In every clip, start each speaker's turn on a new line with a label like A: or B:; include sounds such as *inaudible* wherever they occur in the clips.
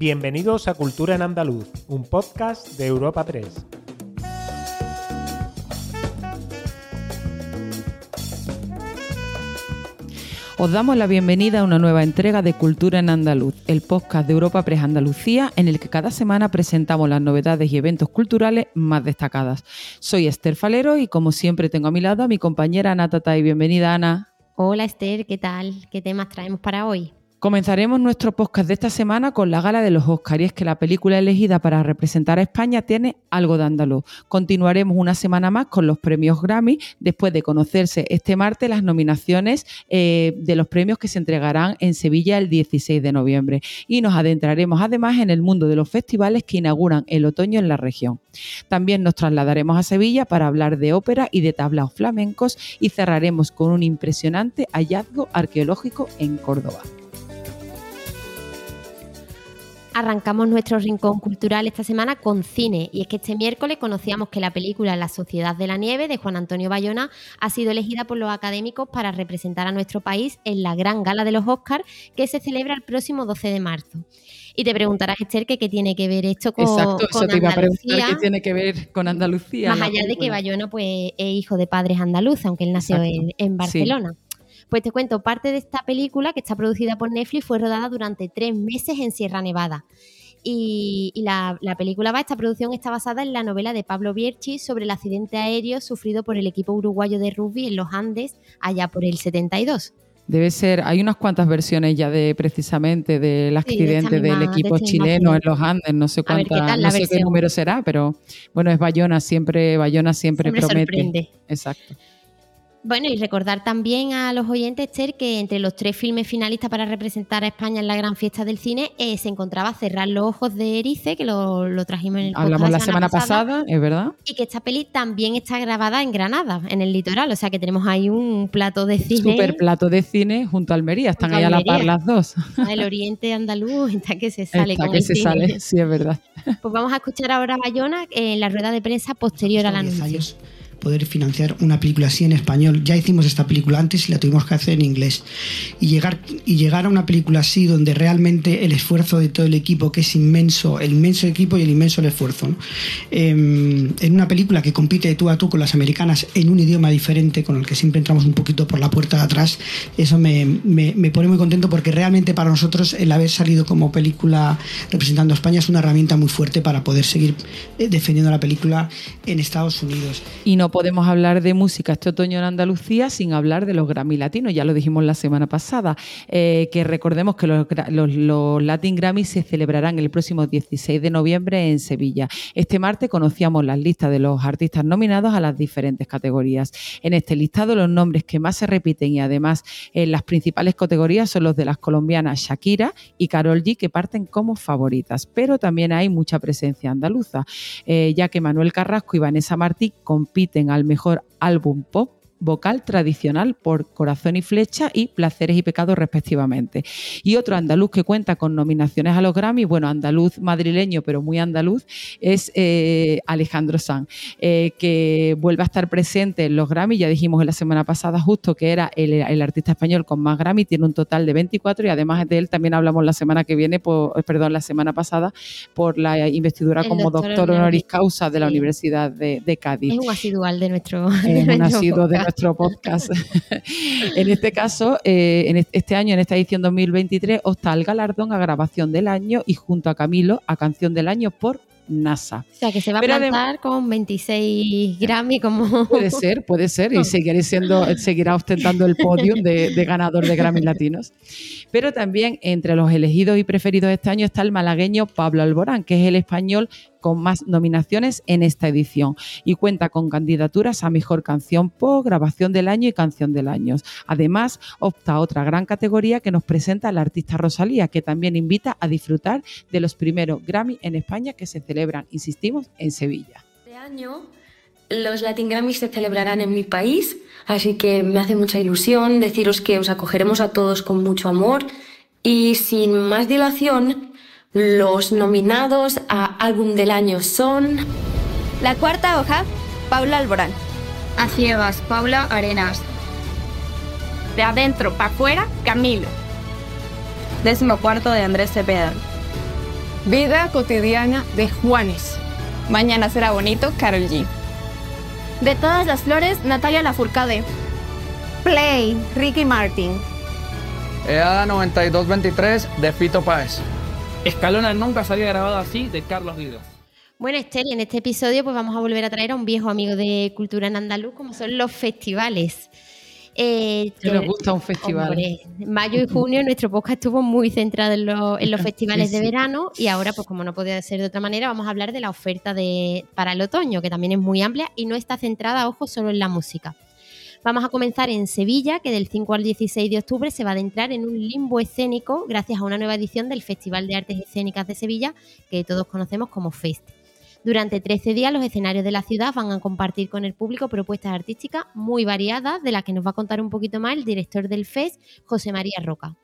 A: Bienvenidos a Cultura en Andaluz, un podcast de Europa 3.
B: Os damos la bienvenida a una nueva entrega de Cultura en Andaluz, el podcast de Europa Press Andalucía, en el que cada semana presentamos las novedades y eventos culturales más destacadas. Soy Esther Falero y como siempre tengo a mi lado a mi compañera Ana Tatay. Bienvenida Ana.
C: Hola Esther, ¿qué tal? ¿Qué temas traemos para hoy?
B: Comenzaremos nuestro podcast de esta semana con la gala de los Oscars y es que la película elegida para representar a España tiene algo de andaluz. Continuaremos una semana más con los premios Grammy después de conocerse este martes las nominaciones eh, de los premios que se entregarán en Sevilla el 16 de noviembre y nos adentraremos además en el mundo de los festivales que inauguran el otoño en la región. También nos trasladaremos a Sevilla para hablar de ópera y de tablaos flamencos y cerraremos con un impresionante hallazgo arqueológico en Córdoba.
C: Arrancamos nuestro rincón cultural esta semana con cine y es que este miércoles conocíamos que la película La Sociedad de la Nieve de Juan Antonio Bayona ha sido elegida por los académicos para representar a nuestro país en la gran gala de los Oscars que se celebra el próximo 12 de marzo. Y te preguntarás, Esther, que qué tiene que ver esto con,
B: Exacto, eso te iba a preguntar
C: qué
B: tiene que ver con Andalucía.
C: Más allá de que Bayona pues, es hijo de padres andaluces, aunque él nació en, Barcelona. Pues te cuento, parte de esta película, que está producida por Netflix, fue rodada durante tres meses en Sierra Nevada. Y, la, película va, esta producción está basada en la novela de Pablo Bierchi sobre el accidente aéreo sufrido por el equipo uruguayo de rugby en los Andes allá por el 72.
B: Debe ser, hay unas cuantas versiones ya de precisamente del accidente del equipo chileno en los Andes, no sé cuánta, no sé qué número será, pero bueno, es Bayona, siempre, Bayona siempre,
C: siempre promete.
B: Exacto.
C: Bueno, y recordar también a los oyentes, Esther, que entre los tres filmes finalistas para representar a España en la gran fiesta del cine eh, se encontraba Cerrar los ojos de Erice, que lo, trajimos en el
B: Hablamos la semana, pasada, es verdad.
C: Y que esta peli también está grabada en Granada, en el litoral. O sea que tenemos ahí un plato de cine.
B: Super plato de cine junto a Almería, están ahí a la par las dos.
C: El oriente andaluz está que se sale.
B: Está que se sale, sí, es verdad.
C: Pues vamos a escuchar ahora a Bayona en la rueda de prensa posterior al anuncio
D: poder financiar una película así en español. Ya hicimos esta película antes y la tuvimos que hacer en inglés. Y llegar, y llegar a una película así donde realmente el esfuerzo de todo el equipo, que es inmenso, el inmenso equipo y el inmenso el esfuerzo. Em, en una película que compite tú a tú con las americanas en un idioma diferente, con el que siempre entramos un poquito por la puerta de atrás, eso me, me pone muy contento porque realmente para nosotros el haber salido como película representando a España es una herramienta muy fuerte para poder seguir eh, defendiendo la película en Estados Unidos.
B: Y no podemos hablar de música este otoño en Andalucía sin hablar de los Grammy Latinos, ya lo dijimos la semana pasada, eh, que recordemos que los, Latin Grammy se celebrarán el próximo 16 de noviembre en Sevilla. Este martes conocíamos las listas de los artistas nominados a las diferentes categorías. En este listado los nombres que más se repiten y además en las principales categorías son los de las colombianas Shakira y Carol G, que parten como favoritas, pero también hay mucha presencia andaluza, eh, ya que Manuel Carrasco y Vanessa Martí compiten al mejor álbum pop vocal tradicional por Corazón y Flecha y Placeres y Pecados respectivamente. Y otro andaluz que cuenta con nominaciones a los Grammy, bueno, andaluz madrileño, pero muy andaluz, es eh, Alejandro Sanz, eh, que vuelve a estar presente en los Grammy, ya dijimos en la semana pasada justo que era el, artista español con más Grammy, tiene un total de 24 y además de él también hablamos la semana que viene, por, eh, perdón, la semana pasada, por la investidura como doctor, honoris causa de la Universidad de, Cádiz.
C: Es un asidual de nuestro,
B: es un asiduo de nuestro podcast. *laughs* en este caso, eh, en este año, en esta edición 2023, opta al galardón a grabación del año y junto a Camilo a canción del año por NASA.
C: O sea, que se va a plantar con 26 Grammy como...
B: Puede ser, puede ser, y seguirá, siendo, seguirá ostentando el podium de, de, ganador de Grammy latinos. Pero también entre los elegidos y preferidos este año está el malagueño Pablo Alborán, que es el español con más nominaciones en esta edición y cuenta con candidaturas a Mejor Canción Pop, Grabación del Año y Canción del Año. Además, opta a otra gran categoría que nos presenta la artista Rosalía, que también invita a disfrutar de los primeros Grammy en España que se celebran, insistimos, en Sevilla.
E: Este año los Latin Grammys se celebrarán en mi país, así que me hace mucha ilusión deciros que os acogeremos a todos con mucho amor y sin más dilación los nominados a álbum del año son...
F: La cuarta hoja, Paula Alborán.
G: A ciegas, Paula Arenas.
H: De adentro para afuera, Camilo.
I: Décimo cuarto de Andrés Cepeda. Vida cotidiana de Juanes.
G: Mañana será bonito, Carol G.
F: De todas las flores, Natalia Lafourcade.
J: Play, Ricky Martin.
K: EADA 9223 de Fito Páez.
L: Escalona nunca se había grabado así de Carlos Guido.
C: Bueno, Esther, y en este episodio pues vamos a volver a traer a un viejo amigo de cultura en andaluz, como son los festivales.
B: Eh, que nos gusta un festival.
C: mayo y junio nuestro podcast estuvo muy centrado en, los *laughs* festivales de verano y ahora, pues como no podía ser de otra manera, vamos a hablar de la oferta de, para el otoño, que también es muy amplia y no está centrada, ojo, solo en la música. Vamos a comenzar en Sevilla, que del 5 al 16 de octubre se va a adentrar en un limbo escénico gracias a una nueva edición del Festival de Artes Escénicas de Sevilla, que todos conocemos como FEST. Durante 13 días los escenarios de la ciudad van a compartir con el público propuestas artísticas muy variadas, de las que nos va a contar un poquito más el director del FES, José María Roca.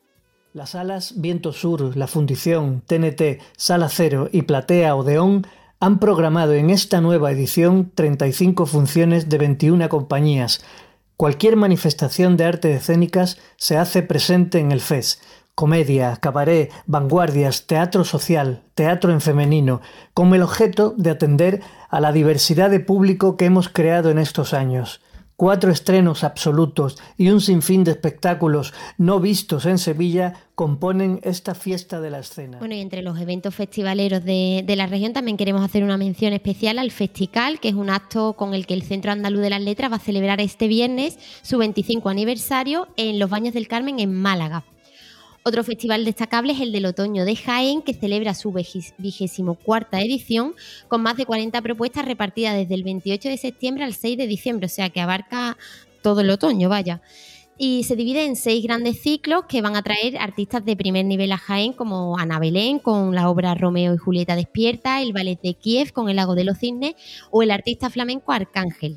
M: Las salas Viento Sur, La Fundición, TNT, Sala Cero y Platea Odeón han programado en esta nueva edición 35 funciones de 21 compañías. Cualquier manifestación de artes escénicas se hace presente en el FES, comedia, cabaret, vanguardias, teatro social, teatro en femenino, con el objeto de atender a la diversidad de público que hemos creado en estos años. Cuatro estrenos absolutos y un sinfín de espectáculos no vistos en Sevilla componen esta fiesta de la escena.
C: Bueno, y entre los eventos festivaleros de, la región también queremos hacer una mención especial al Festical, que es un acto con el que el Centro Andaluz de las Letras va a celebrar este viernes su 25 aniversario en los Baños del Carmen en Málaga. Otro festival destacable es el del Otoño de Jaén, que celebra su vigésimo cuarta edición con más de 40 propuestas repartidas desde el 28 de septiembre al 6 de diciembre, o sea que abarca todo el otoño, vaya. Y se divide en seis grandes ciclos que van a traer artistas de primer nivel a Jaén, como Ana Belén con la obra Romeo y Julieta Despierta, el ballet de Kiev con El Lago de los Cisnes o el artista flamenco Arcángel.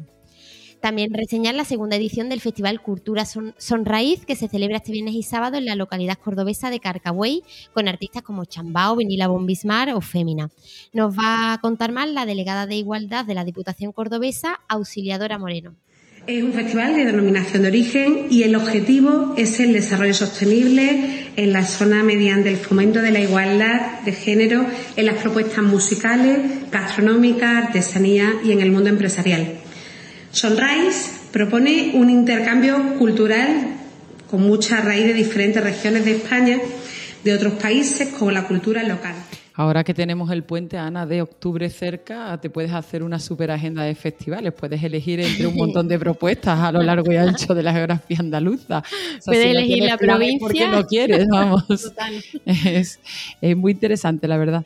C: También reseñar la segunda edición del Festival Cultura Son, Sonraíz, que se celebra este viernes y sábado en la localidad cordobesa de Carcahuey, con artistas como Chambao, Vinila Bombismar o Fémina. Nos va a contar más la delegada de Igualdad de la Diputación Cordobesa, Auxiliadora Moreno.
N: Es un festival de denominación de origen y el objetivo es el desarrollo sostenible en la zona mediante el fomento de la igualdad de género en las propuestas musicales, gastronómicas, artesanía y en el mundo empresarial. Sunrise propone un intercambio cultural con mucha raíz de diferentes regiones de España, de otros países, con la cultura local.
B: Ahora que tenemos el puente, Ana, de octubre cerca, te puedes hacer una super agenda de festivales. Puedes elegir entre un montón de propuestas a lo largo y ancho de la geografía andaluza.
C: puedes elegir la provincia.
B: Porque no quieres, vamos. *laughs* Es, es muy interesante, la verdad.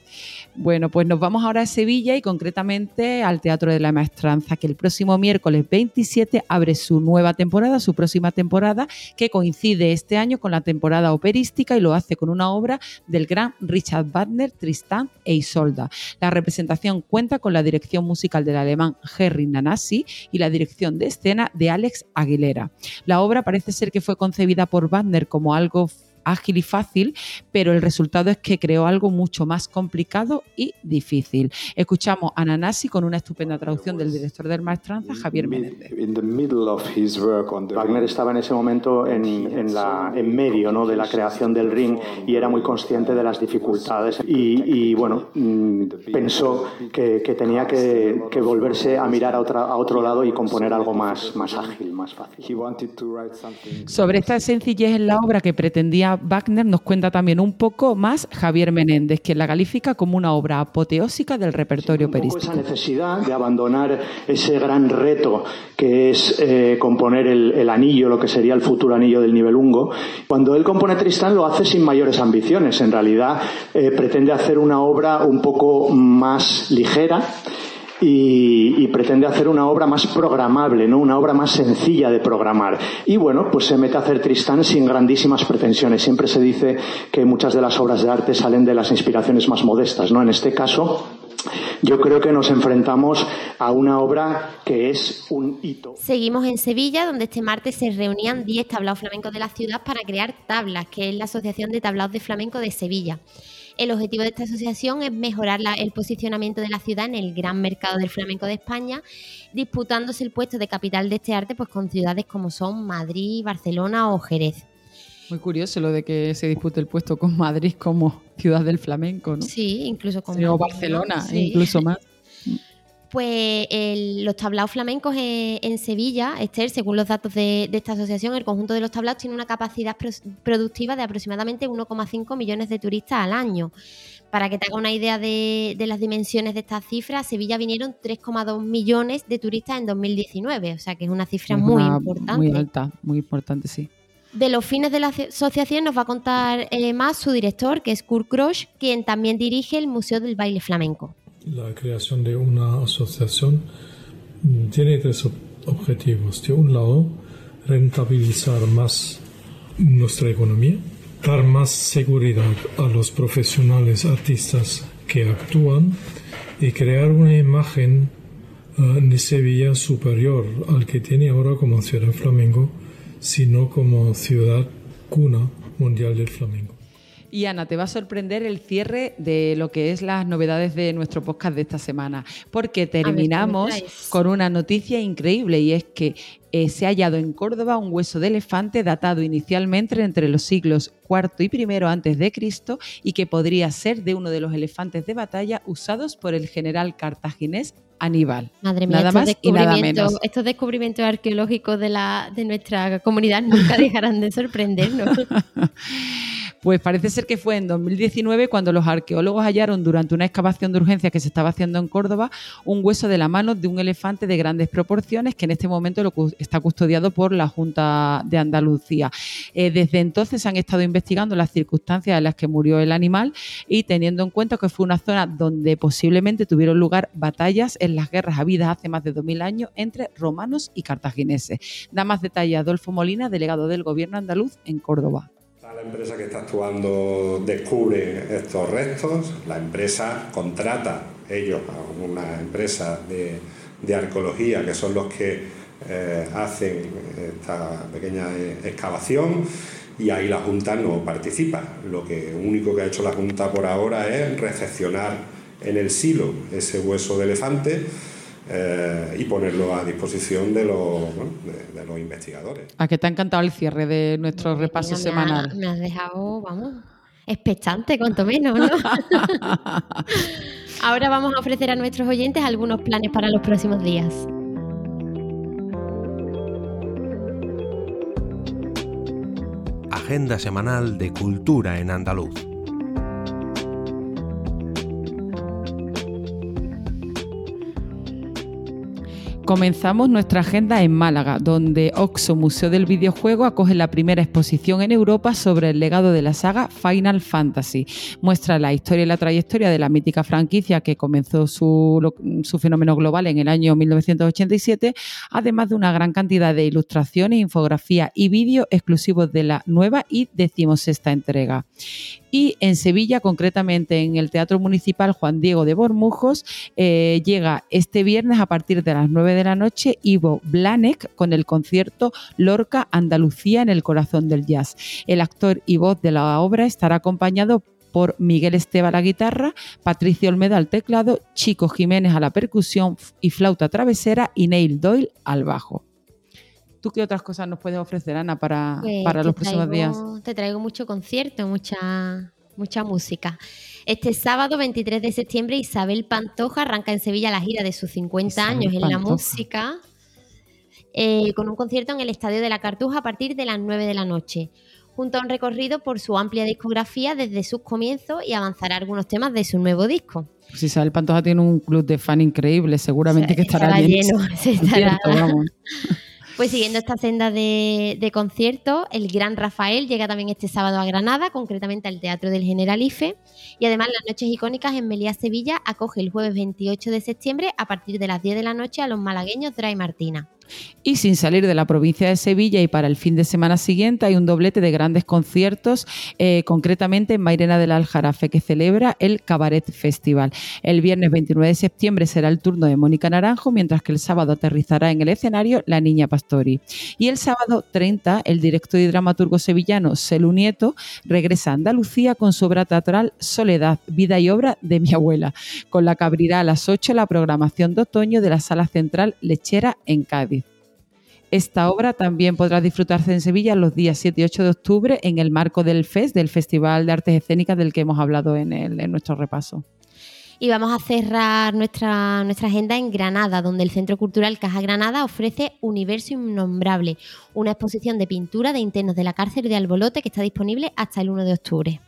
B: Bueno, pues nos vamos ahora a Sevilla y concretamente al Teatro de la Maestranza, que el próximo miércoles 27 abre su nueva temporada, su próxima temporada, que coincide este año con la temporada operística y lo hace con una obra del gran Richard Wagner, Tristán e Isolda. La representación cuenta con la dirección musical del alemán Henry Nanasi y la dirección de escena de Alex Aguilera. La obra parece ser que fue concebida por Wagner como algo ágil y fácil, pero el resultado es que creó algo mucho más complicado y difícil. Escuchamos a Nanasi con una estupenda traducción del director del Maestranza, Javier Menéndez.
O: Wagner estaba en ese momento en, la, en medio ¿no? de la creación del ring y era muy consciente de las dificultades y, bueno, mm, pensó que, tenía que, volverse a mirar a, otra, a otro lado y componer algo más, más ágil, más fácil.
B: Sobre esta sencillez en la obra que pretendía Wagner nos cuenta también un poco más Javier Menéndez, quien la califica como una obra apoteósica del repertorio operístico.
O: Esa necesidad de abandonar ese gran reto que es eh, componer el, anillo, lo que sería el futuro anillo del nivel Nibelungo. Cuando él compone Tristán lo hace sin mayores ambiciones. En realidad eh, pretende hacer una obra un poco más ligera y, pretende hacer una obra más programable, ¿no? Una obra más sencilla de programar. Y bueno, pues se mete a hacer Tristán sin grandísimas pretensiones. Siempre se dice que muchas de las obras de arte salen de las inspiraciones más modestas, ¿no? En este caso, yo creo que nos enfrentamos a una obra que es un hito.
C: Seguimos en Sevilla, donde este martes se reunían 10 tablaos flamencos de la ciudad para crear Tablas, que es la Asociación de Tablaos de Flamenco de Sevilla. El objetivo de esta asociación es mejorar el posicionamiento de la ciudad en el gran mercado del flamenco de España, disputándose el puesto de capital de este arte pues, con ciudades como son Madrid, Barcelona o Jerez.
B: Muy curioso lo de que se dispute el puesto con Madrid como ciudad del flamenco, ¿no?
C: Sí, incluso con
B: o Barcelona, incluso más.
C: Pues los tablaos flamencos en, Sevilla, Esther, según los datos de, esta asociación, el conjunto de los tablaos tiene una capacidad productiva de aproximadamente 1,5 millones de turistas al año. Para que te haga una idea de, las dimensiones de estas cifras, a Sevilla vinieron 3,2 millones de turistas en 2019, o sea que es una cifra muy importante.
B: Muy alta, muy importante, sí.
C: De los fines de la asociación nos va a contar eh, más su director, que es Kurt Krosch, quien también dirige el Museo del Baile Flamenco.
P: La creación de una asociación mm, tiene tres objetivos. De un lado, rentabilizar más nuestra economía, dar más seguridad a los profesionales artistas que actúan y crear una imagen de Sevilla superior al que tiene ahora como ciudad flamenco, sino como ciudad cuna mundial del flamenco.
B: Y Ana, te va a sorprender el cierre de lo que es las novedades de nuestro podcast de esta semana, porque terminamos con una noticia increíble y es que eh, se ha hallado en Córdoba un hueso de elefante datado inicialmente entre los siglos IV y I antes de Cristo y que podría ser de uno de los elefantes de batalla usados por el general cartaginés Aníbal.
C: Madre mía, nada más y nada menos. estos descubrimientos arqueológicos de, la, de nuestra comunidad nunca *laughs* dejarán de sorprendernos. *laughs*
B: Pues parece ser que fue en 2019 cuando los arqueólogos hallaron durante una excavación de urgencia que se estaba haciendo en Córdoba un hueso de la mano de un elefante de grandes proporciones que en este momento está custodiado por la Junta de Andalucía. Eh, desde entonces han estado investigando las circunstancias en las que murió el animal y teniendo en cuenta que fue una zona donde posiblemente tuvieron lugar batallas en las guerras habidas hace más de 2000 años entre romanos y cartagineses. Da más detalle Adolfo Molina, delegado del gobierno andaluz en Córdoba.
Q: La empresa que está actuando descubre estos restos, la empresa contrata ellos a una empresa de, arqueología que son los que eh, hacen esta pequeña excavación y ahí la Junta no participa. Lo que único que ha hecho la Junta por ahora es recepcionar en el silo ese hueso de elefante eh, y ponerlo a disposición de los, de, los investigadores.
B: ¿A qué te ha encantado el cierre de nuestro repaso semanal?
C: me has dejado, vamos, expectante, cuanto menos, ¿no? *laughs* Ahora vamos a ofrecer a nuestros oyentes algunos planes para los próximos días.
R: Agenda semanal de Cultura en Andaluz.
B: Comenzamos nuestra agenda en Málaga, donde Oxo Museo del Videojuego acoge la primera exposición en Europa sobre el legado de la saga Final Fantasy. Muestra la historia y la trayectoria de la mítica franquicia que comenzó su, fenómeno global en el año 1987, además de una gran cantidad de ilustraciones, infografía y vídeos exclusivos de la nueva y decimosexta entrega. Y en Sevilla, concretamente en el Teatro Municipal Juan Diego de Bormujos, eh, llega este viernes a partir de las 9 de la noche Ivo Blanek con el concierto Lorca Andalucía en el corazón del jazz. El actor y voz de la obra estará acompañado por Miguel Esteba a la guitarra, Patricio Olmeda al teclado, Chico Jiménez a la percusión y flauta travesera y Neil Doyle al bajo. ¿Tú qué otras cosas nos puedes ofrecer, Ana, para, pues para los próximos días?
C: Te traigo mucho concierto, mucha, mucha música. Este sábado 23 de septiembre Isabel Pantoja arranca en Sevilla la gira de sus 50 años en la música eh, con un concierto en el Estadio de la Cartuja a partir de las 9 de la noche junto a un recorrido por su amplia discografía desde sus comienzos y avanzará algunos temas de su nuevo disco.
B: Si Isabel Pantoja tiene un club de fan increíble, seguramente que estará,
C: lleno. *laughs* estará... Pues siguiendo esta senda de, de conciertos, el Gran Rafael llega también este sábado a Granada, concretamente al Teatro del Generalife. Y además las noches icónicas en Melía Sevilla acoge el jueves 28 de septiembre a partir de las 10 de la noche a los malagueños Dry Martina.
B: Y sin salir de la provincia de Sevilla y para el fin de semana siguiente hay un doblete de grandes conciertos, eh, concretamente en Mairena del Aljarafe, que celebra el Cabaret Festival. El viernes 29 de septiembre será el turno de Mónica Naranjo, mientras que el sábado aterrizará en el escenario La Niña Pastori. Y el sábado 30, el director y dramaturgo sevillano Celu Nieto regresa a Andalucía con su obra teatral Soledad, vida y obra de mi abuela, con la que abrirá a las 8 la programación de otoño de la Sala Central Lechera en Cádiz. Esta obra también podrá disfrutarse en Sevilla los días 7 y 8 de octubre en el marco del FES, del Festival de Artes Escénicas del que hemos hablado en, en nuestro repaso.
C: Y vamos a cerrar nuestra, nuestra agenda en Granada, donde el Centro Cultural Caja Granada ofrece Universo Innombrable, una exposición de pintura de internos de la cárcel de Albolote que está disponible hasta el 1 de octubre.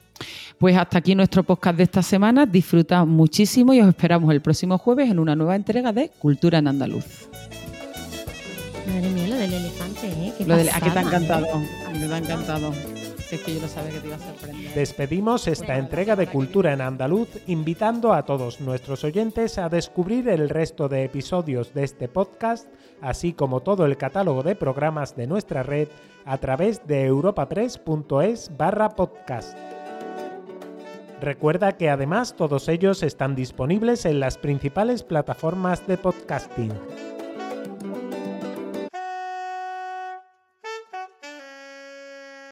B: Pues hasta aquí nuestro podcast de esta semana. Disfruta muchísimo y os esperamos el próximo jueves en una nueva entrega de Cultura en Andaluz.
C: Madre mía, lo del elefante, ¿eh? ¿Qué
B: lo ¿A qué te ha encantado? A mí me ha encantado. es que yo no sabía que te iba a sorprender.
A: Despedimos esta entrega de Cultura en Andaluz invitando a todos nuestros oyentes a descubrir el resto de episodios de este podcast, así como todo el catálogo de programas de nuestra red a través de europapress.es barra podcast. Recuerda que además todos ellos están disponibles en las principales plataformas de podcasting.